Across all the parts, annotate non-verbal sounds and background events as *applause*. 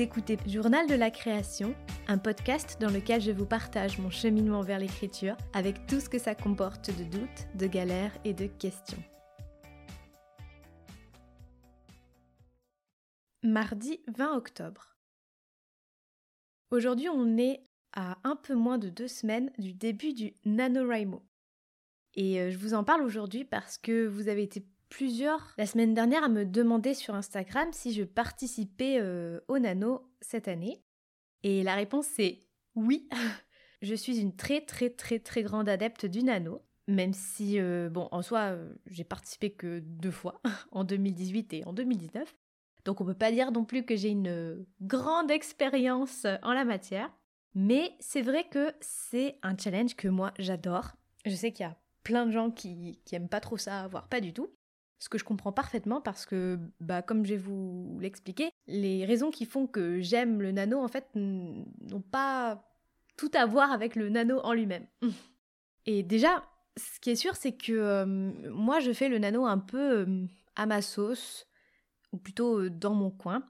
Écoutez Journal de la création, un podcast dans lequel je vous partage mon cheminement vers l'écriture avec tout ce que ça comporte de doutes, de galères et de questions. Mardi 20 octobre. Aujourd'hui, on est à un peu moins de deux semaines du début du NaNoWriMo. Et euh, je vous en parle aujourd'hui parce que vous avez été plusieurs la semaine dernière à me demander sur Instagram si je participais euh, au Nano cette année. Et la réponse c'est oui. *laughs* je suis une très très très très grande adepte du Nano. Même si, euh, bon, en soi, j'ai participé que deux fois, *laughs* en 2018 et en 2019. Donc on peut pas dire non plus que j'ai une grande expérience en la matière. Mais c'est vrai que c'est un challenge que moi j'adore. Je sais qu'il y a plein de gens qui, qui aiment pas trop ça, voire pas du tout. Ce que je comprends parfaitement parce que, bah, comme je vais vous l'expliquer, les raisons qui font que j'aime le nano, en fait, n'ont pas tout à voir avec le nano en lui-même. *laughs* Et déjà, ce qui est sûr, c'est que euh, moi, je fais le nano un peu euh, à ma sauce, ou plutôt euh, dans mon coin.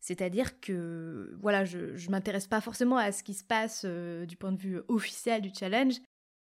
C'est-à-dire que, voilà, je, ne m'intéresse pas forcément à ce qui se passe du point de vue officiel du challenge.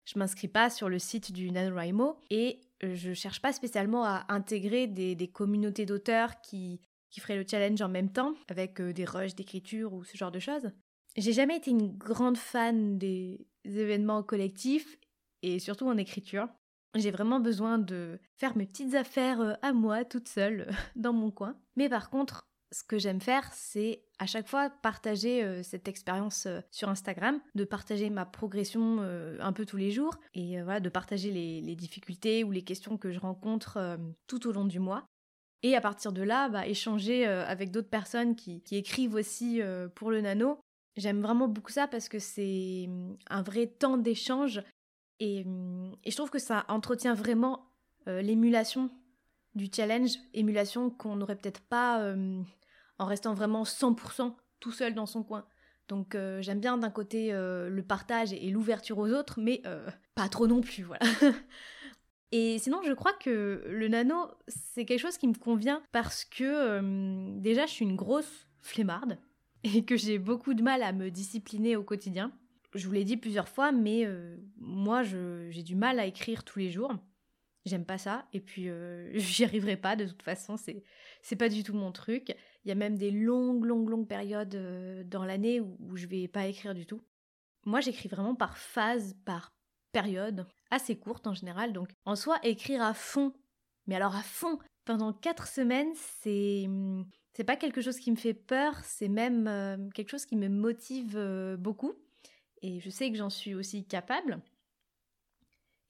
Je m'inscris pas sur le site du NaNoWriMo et je cherche pas spécialement à intégrer des, communautés d'auteurs qui, qui feraient le challenge en même temps, avec euh, des rushs d'écriture ou ce genre de choses. J'ai jamais été une grande fan des événements collectifs et surtout en écriture. J'ai vraiment besoin de faire mes petites affaires euh, à moi, toute seule, *laughs* dans mon coin. Mais par contre, ce que j'aime faire, c'est à chaque fois partager euh, cette expérience euh, sur Instagram, de partager ma progression euh, un peu tous les jours et voilà, de partager les, difficultés ou les questions que je rencontre tout au long du mois. Et à partir de là, bah, échanger avec d'autres personnes qui, écrivent aussi pour le nano. J'aime vraiment beaucoup ça parce que c'est hum, un vrai temps d'échange hum, et, je trouve que ça entretient vraiment l'émulation du challenge, émulation qu'on n'aurait peut-être pas en restant vraiment 100% tout seul dans son coin. Donc euh, j'aime bien d'un côté euh, le partage et l'ouverture aux autres, mais euh, pas trop non plus, voilà. *laughs* et sinon, je crois que le nano, c'est quelque chose qui me convient parce que déjà, je suis une grosse flemmarde *laughs* et que j'ai beaucoup de mal à me discipliner au quotidien. Je vous l'ai dit plusieurs fois, mais moi, j'ai du mal à écrire tous les jours. J'aime pas ça, et puis *laughs* j'y arriverai pas de toute façon, c'est, c'est pas du tout mon truc. Il y a même des longues, longues, longues périodes euh, dans l'année où, je vais pas écrire du tout. Moi, j'écris vraiment par phase, par période, assez courte en général. Donc, en soi, écrire à fond, mais alors à fond, pendant quatre semaines, c'est hum, c'est pas quelque chose qui me fait peur, c'est même euh, quelque chose qui me motive euh, beaucoup. Et je sais que j'en suis aussi capable.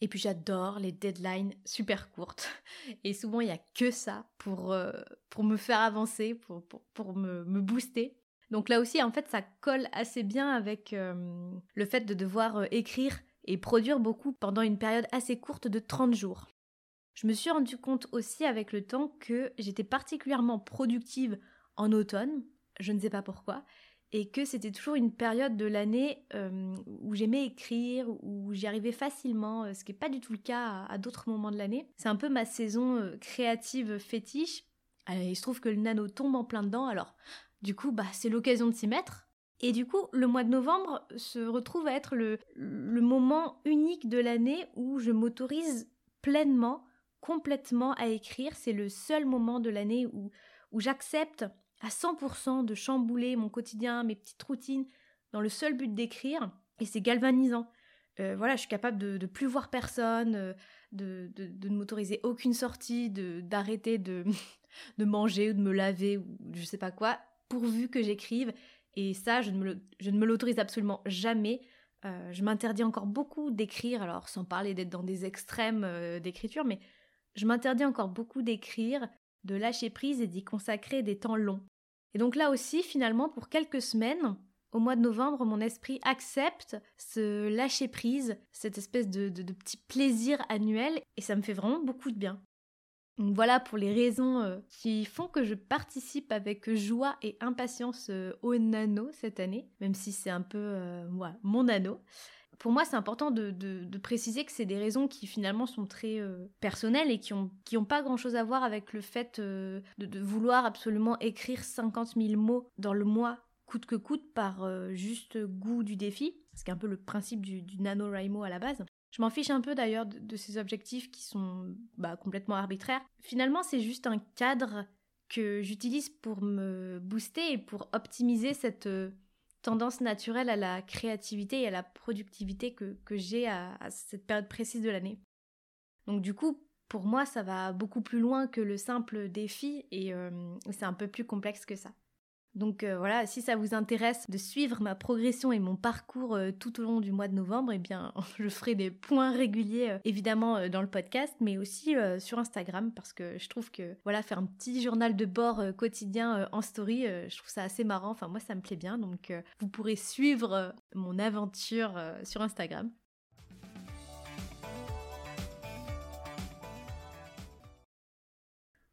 Et puis j'adore les deadlines super courtes. *laughs* Et souvent, il n'y a que ça pour, euh, pour me faire avancer, pour, pour, me, me, booster. Donc là aussi, en fait, ça colle assez bien avec euh, le fait de devoir euh, écrire et produire beaucoup pendant une période assez courte de 30 jours. Je me suis rendu compte aussi avec le temps que j'étais particulièrement productive en automne, je ne sais pas pourquoi, et que c'était toujours une période de l'année euh, où j'aimais écrire, où j'y arrivais facilement, euh, ce qui n'est pas du tout le cas à, d'autres moments de l'année. C'est un peu ma saison euh, créative fétiche. il se trouve que le nano tombe en plein dedans, alors du coup, bah, c'est l'occasion de s'y mettre. Et du coup, le mois de novembre se retrouve à être le, moment unique de l'année où je m'autorise pleinement, complètement à écrire. C'est le seul moment de l'année où j'accepte à 100% de chambouler mon quotidien, mes petites routines, dans le seul but d'écrire, et c'est galvanisant. Euh, voilà, je suis capable de, de plus voir personne, euh, de, de, ne m'autoriser aucune sortie, d'arrêter de, *laughs* de, manger ou de me laver ou je sais pas quoi, pourvu que j'écrive. Et ça, je ne me, je ne me l'autorise absolument jamais. Euh, je m'interdis encore beaucoup d'écrire, alors sans parler d'être dans des extrêmes d'écriture, mais je m'interdis encore beaucoup d'écrire, de lâcher prise et d'y consacrer des temps longs. Et donc là aussi, finalement, pour quelques semaines, au mois de novembre, mon esprit accepte ce lâcher prise, cette espèce de, petit plaisir annuel, et ça me fait vraiment beaucoup de bien. Voilà pour les raisons euh, qui font que je participe avec joie et impatience euh, au nano cette année, même si c'est un peu euh, mon nano pour moi, c'est important de, préciser que c'est des raisons qui finalement sont très euh, personnelles et qui n'ont qui ont pas grand-chose à voir avec le fait euh, de, vouloir absolument écrire 50 000 mots dans le mois coûte que coûte par juste goût du défi, ce qui est un peu le principe du, du NaNoWriMo à la base. Je m'en fiche un peu d'ailleurs de, ces objectifs qui sont bah, complètement arbitraires. Finalement, c'est juste un cadre que j'utilise pour me booster et pour optimiser cette euh, tendance naturelle à la créativité et à la productivité que, j'ai à, cette période précise de l'année. Donc du coup, pour moi, ça va beaucoup plus loin que le simple défi et euh, c'est un peu plus complexe que ça. Donc euh, voilà, si ça vous intéresse de suivre ma progression et mon parcours euh, tout au long du mois de novembre, eh bien *laughs* je ferai des points réguliers euh, évidemment dans le podcast, mais aussi sur Instagram parce que je trouve que voilà faire un petit journal de bord quotidien en story, je trouve ça assez marrant. Enfin moi ça me plaît bien, donc vous pourrez suivre mon aventure sur Instagram.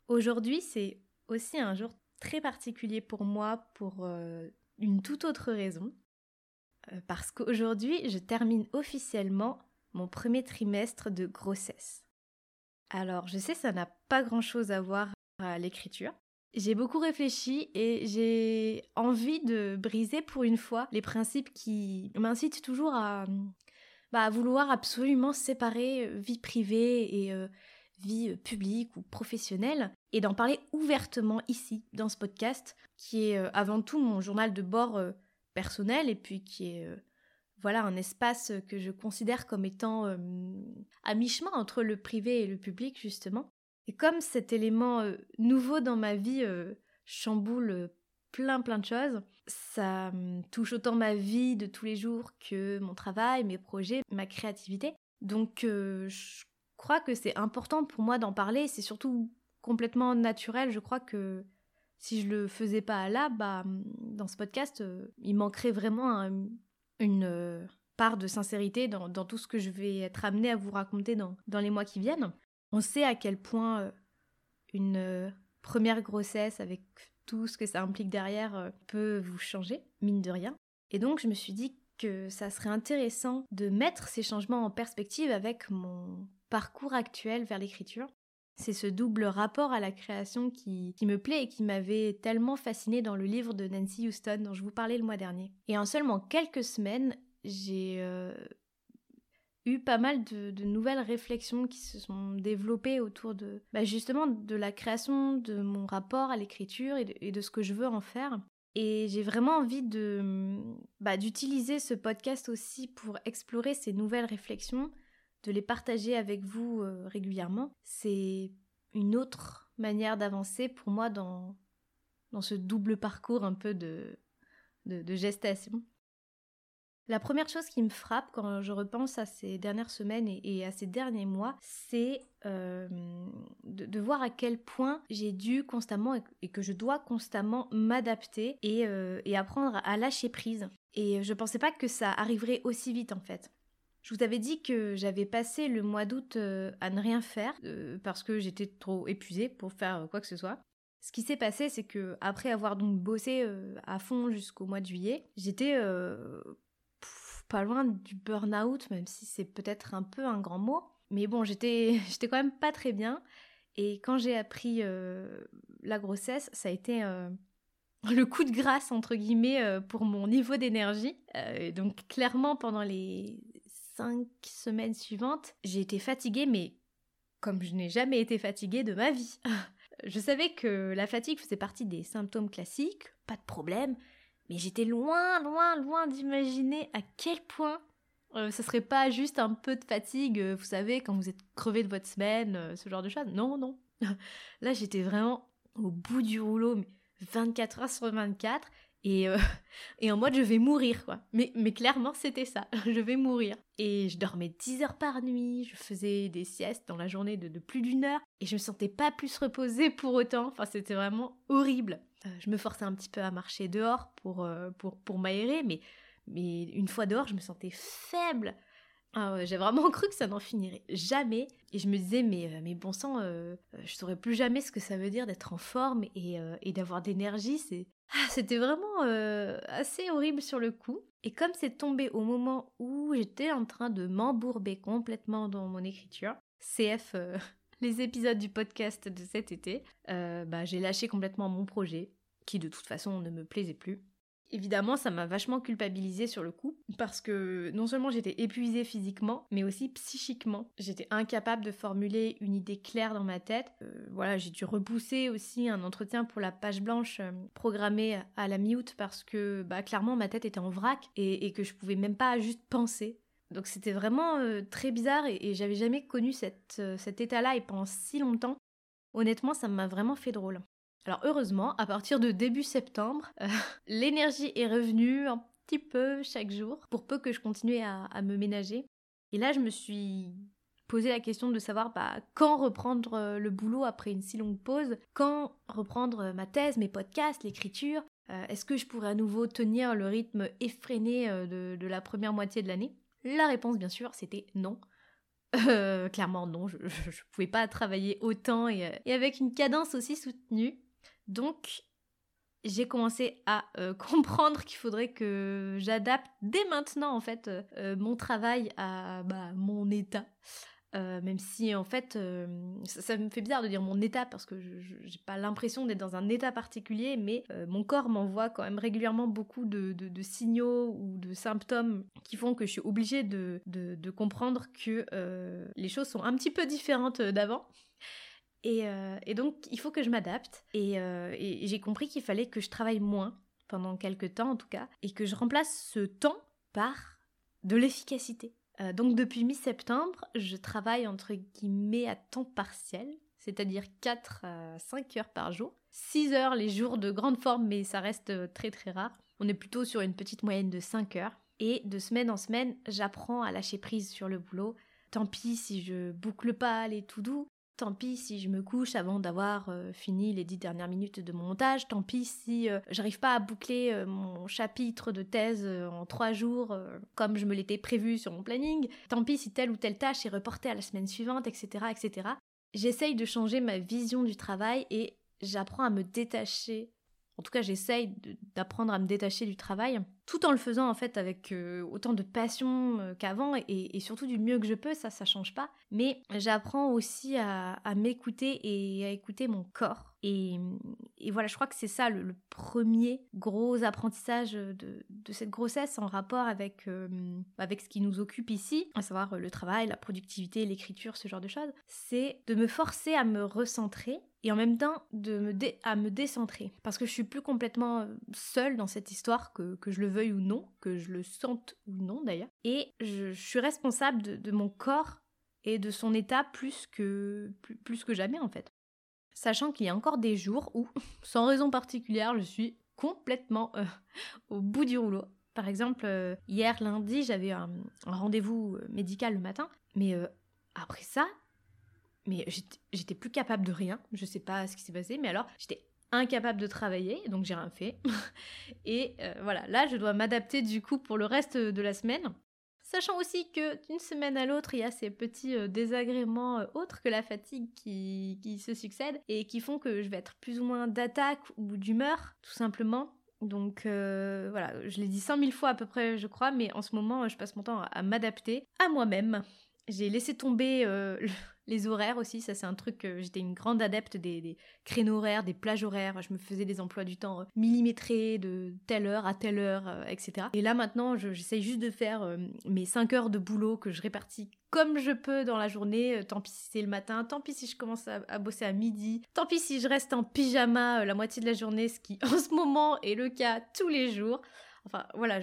Aujourd'hui c'est aussi un jour très particulier pour moi pour euh, une toute autre raison. Euh, parce qu'aujourd'hui, je termine officiellement mon premier trimestre de grossesse. Alors, je sais, ça n'a pas grand-chose à voir à l'écriture. J'ai beaucoup réfléchi et j'ai envie de briser pour une fois les principes qui m'incitent toujours à, bah, vouloir absolument séparer euh, vie privée et vie publique ou professionnelle et d'en parler ouvertement ici, dans ce podcast, qui est euh, avant tout mon journal de bord euh, personnel et puis qui est euh, voilà un espace que je considère comme étant à mi-chemin entre le privé et le public justement. Et comme cet élément nouveau dans ma vie chamboule plein plein de choses, ça touche autant ma vie de tous les jours que mon travail, mes projets, ma créativité. Donc je crois que c'est important pour moi d'en parler, c'est surtout complètement naturel. Je crois que si je le faisais pas là, bah, dans ce podcast, euh, il manquerait vraiment une euh, part de sincérité dans, tout ce que je vais être amenée à vous raconter dans, dans les mois qui viennent. On sait à quel point euh, une première grossesse avec tout ce que ça implique derrière peut vous changer, mine de rien. Et donc je me suis dit que ça serait intéressant de mettre ces changements en perspective avec mon parcours actuel vers l'écriture c'est ce double rapport à la création qui, me plaît et qui m'avait tellement fasciné dans le livre de Nancy Houston dont je vous parlais le mois dernier. Et en seulement quelques semaines, j'ai euh, eu pas mal de, nouvelles réflexions qui se sont développées autour de bah, justement de la création, de mon rapport à l'écriture et, de ce que je veux en faire. Et j'ai vraiment envie de bah, d'utiliser ce podcast aussi pour explorer ces nouvelles réflexions de les partager avec vous euh, régulièrement, c'est une autre manière d'avancer pour moi dans, dans ce double parcours un peu de, de, gestation. La première chose qui me frappe quand je repense à ces dernières semaines et, à ces derniers mois, c'est euh, de, voir à quel point j'ai dû constamment et que je dois constamment m'adapter et, euh, et, apprendre à lâcher prise. Et je pensais pas que ça arriverait aussi vite en fait. Je vous avais dit que j'avais passé le mois d'août euh, à ne rien faire euh, parce que j'étais trop épuisée pour faire quoi que ce soit. Ce qui s'est passé, c'est que après avoir donc bossé euh, à fond jusqu'au mois de juillet, j'étais pas loin du burn-out, même si c'est peut-être un peu un grand mot. Mais bon, j'étais *laughs* j'étais quand même pas très bien. Et quand j'ai appris la grossesse, ça a été *laughs* le coup de grâce entre guillemets pour mon niveau d'énergie. donc clairement pendant les cinq semaines suivantes, j'ai été fatiguée, mais comme je n'ai jamais été fatiguée de ma vie. *laughs* je savais que la fatigue faisait partie des symptômes classiques, pas de problème, mais j'étais loin, loin, loin d'imaginer à quel point euh, ce serait pas juste un peu de fatigue, euh, vous savez, quand vous êtes crevé de votre semaine, euh, ce genre de choses. Non, non. *laughs* Là, j'étais vraiment au bout du rouleau, mais 24 heures sur 24, et, euh, *laughs* et en mode je vais mourir quoi. Mais, mais clairement c'était ça, *laughs* je vais mourir. Et je dormais 10 heures par nuit, je faisais des siestes dans la journée de, plus d'une heure et je me sentais pas plus reposée pour autant. Enfin c'était vraiment horrible. Euh, je me forçais un petit peu à marcher dehors pour, euh, pour, pour m'aérer, mais, mais une fois dehors je me sentais faible. Ah j'ai vraiment *laughs* cru que ça n'en finirait jamais. Et je me disais, mais, mais bon sang, je saurais plus jamais ce que ça veut dire d'être en forme et, et d'avoir d'énergie. C'est, ah, c'était vraiment euh, assez horrible sur le coup. Et comme c'est tombé au moment où j'étais en train de m'embourber complètement dans mon écriture, CF, euh, *laughs* les épisodes du podcast de cet été, euh, bah, j'ai lâché complètement mon projet, qui de toute façon ne me plaisait plus. Évidemment, ça m'a vachement culpabilisée sur le coup, parce que non seulement j'étais épuisée physiquement, mais aussi psychiquement. J'étais incapable de formuler une idée claire dans ma tête. Euh, voilà, j'ai dû repousser aussi un entretien pour la page blanche euh, programmée à la mi-août parce que bah, clairement ma tête était en vrac et, que je pouvais même pas juste penser. Donc c'était vraiment euh, très bizarre et, j'avais jamais connu cet état-là et pendant si longtemps. Honnêtement, ça m'a vraiment fait drôle. Alors heureusement, à partir de début septembre, euh, *laughs* l'énergie est revenue un petit peu chaque jour, pour peu que je continuais à, me ménager. Et là, je me suis posé la question de savoir bah, quand reprendre euh, le boulot après une si longue pause, quand reprendre ma thèse, mes podcasts, l'écriture? Euh, est-ce que je pourrais à nouveau tenir le rythme effréné de, la première moitié de l'année? La réponse, bien sûr, c'était non. *laughs* clairement non, je ne pouvais pas travailler autant et, avec une cadence aussi soutenue. Donc, j'ai commencé à euh, *laughs* comprendre qu'il faudrait que j'adapte dès maintenant en fait euh, euh, mon travail à bah, mon état. même si en fait ça, me fait bizarre de dire mon état parce que je n'ai pas l'impression d'être dans un état particulier mais mon corps m'envoie quand même régulièrement beaucoup de, signaux ou de symptômes qui font que je suis obligée de, de comprendre que les choses sont un petit peu différentes d'avant euh, et, donc, il faut que je m'adapte. Euh, et, j'ai compris qu'il fallait que je travaille moins, pendant quelques temps en tout cas, et que je remplace ce temps par de l'efficacité. Euh, donc, depuis mi-septembre, je travaille entre guillemets à temps partiel, c'est-à-dire 4 à 5 heures par jour. 6 heures les jours de grande forme, mais ça reste très très rare. On est plutôt sur une petite moyenne de 5 heures. Et de semaine en semaine, j'apprends à lâcher prise sur le boulot. Tant pis si je boucle pas les tout doux, Tant pis si je me couche avant d'avoir euh, fini les dix dernières minutes de mon montage. Tant pis si euh, j'arrive pas à boucler euh, mon chapitre de thèse en trois jours comme je me l'étais prévu sur mon planning. Tant pis si telle ou telle tâche est reportée à la semaine suivante, etc., etc. J'essaye de changer ma vision du travail et j'apprends à me détacher en tout cas, j'essaye d'apprendre à me détacher du travail, tout en le faisant en fait avec euh, autant de passion euh, qu'avant et, surtout du mieux que je peux, ça, ça change pas. Mais j'apprends aussi à, m'écouter et à écouter mon corps. Et, voilà, je crois que c'est ça le, premier gros apprentissage de, cette grossesse en rapport avec, euh, avec ce qui nous occupe ici, à savoir le travail, la productivité, l'écriture, ce genre de choses. C'est de me forcer à me recentrer et en même temps de me à me décentrer. Parce que je suis plus complètement euh, seule dans cette histoire, que, que, je le veuille ou non, que je le sente ou non d'ailleurs. Et je, suis responsable de, mon corps et de son état plus que, plus, que jamais en fait. Sachant qu'il y a encore des jours où, *laughs* sans raison particulière, je suis complètement euh, au bout du rouleau. Par exemple, euh, hier lundi, j'avais un rendez-vous médical le matin, mais après ça, mais j'étais plus capable de rien. Je sais pas ce qui s'est passé, mais alors j'étais incapable de travailler, donc j'ai rien fait. *laughs* et euh, voilà, là je dois m'adapter du coup pour le reste de la semaine. Sachant aussi que d'une semaine à l'autre, il y a ces petits euh, désagréments euh, autres que la fatigue qui, se succèdent et qui font que je vais être plus ou moins d'attaque ou d'humeur, tout simplement. Donc voilà, je l'ai dit cent mille fois à peu près, je crois, mais en ce moment, je passe mon temps à m'adapter à moi-même. J'ai laissé tomber les horaires aussi, ça c'est un truc, que j'étais une grande adepte des, créneaux horaires, des plages horaires, je me faisais des emplois du temps euh, millimétrés de telle heure à telle heure, euh, etc. Et là maintenant, j'essaye juste de faire euh, mes 5 heures de boulot que je répartis comme je peux dans la journée, tant pis si c'est le matin, tant pis si je commence à, bosser à midi, tant pis si je reste en pyjama la moitié de la journée, ce qui *laughs* en ce moment est le cas tous les jours. Enfin voilà,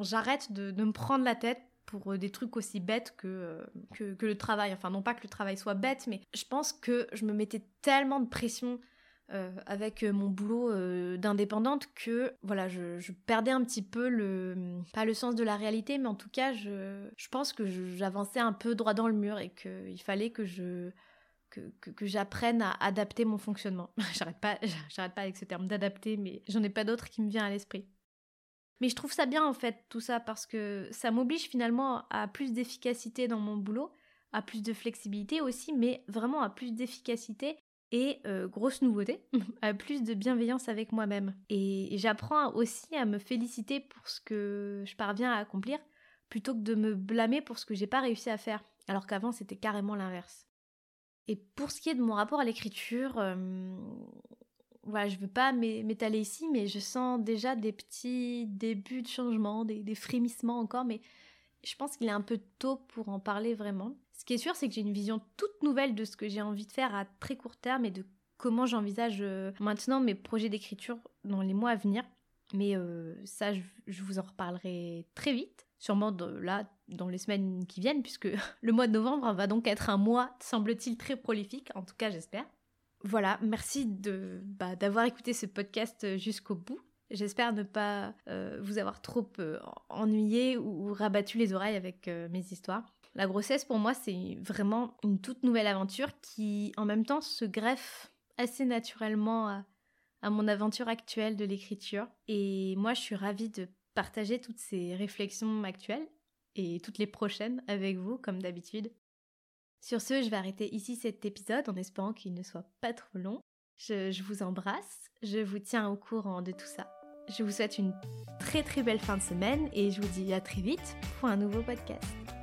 j'arrête de me prendre la tête pour euh, des trucs aussi bêtes euh, que, que, le travail. Enfin, non pas que le travail soit bête, mais je pense que je me mettais tellement de pression euh, avec mon boulot d'indépendante que voilà, je, perdais un petit peu le. pas le sens de la réalité, mais en tout cas, je, je pense que j'avançais un peu droit dans le mur et qu'il fallait que je. Que, que, j'apprenne à adapter mon fonctionnement. *laughs* j'arrête pas, *laughs* j'arrête pas avec ce terme d'adapter, mais j'en ai pas d'autre qui me vient à l'esprit. Mais je trouve ça bien en fait tout ça parce que ça m'oblige finalement à plus d'efficacité dans mon boulot, à plus de flexibilité aussi, mais vraiment à plus d'efficacité et euh, grosse nouveauté, *laughs* à plus de bienveillance avec moi-même. Et j'apprends aussi à me féliciter pour ce que je parviens à accomplir plutôt que de me blâmer pour ce que j'ai pas réussi à faire, alors qu'avant c'était carrément l'inverse. Et pour ce qui est de mon rapport à l'écriture, voilà, je veux pas m'étaler ici, mais je sens déjà des petits débuts de changement, des, frémissements encore, mais je pense qu'il est un peu tôt pour en parler vraiment. Ce qui est sûr, c'est que j'ai une vision toute nouvelle de ce que j'ai envie de faire à très court terme et de comment j'envisage euh, maintenant mes projets d'écriture dans les mois à venir. Mais euh, ça, je, vous en reparlerai très vite, sûrement là, dans les semaines qui viennent, puisque *laughs* le mois de novembre va donc être un mois, semble-t-il, très prolifique, en tout cas j'espère. Voilà, merci de bah, d'avoir écouté ce podcast jusqu'au bout. J'espère ne pas euh, vous avoir trop ennuyé ou, rabattu les oreilles avec mes histoires. La grossesse, pour moi, c'est vraiment une toute nouvelle aventure qui, en même temps, se greffe assez naturellement à, mon aventure actuelle de l'écriture. Et moi, je suis ravie de partager toutes ces réflexions actuelles et toutes les prochaines avec vous, comme d'habitude. Sur ce, je vais arrêter ici cet épisode en espérant qu'il ne soit pas trop long. Je, vous embrasse, je vous tiens au courant de tout ça. Je vous souhaite une très très belle fin de semaine et je vous dis à très vite pour un nouveau podcast.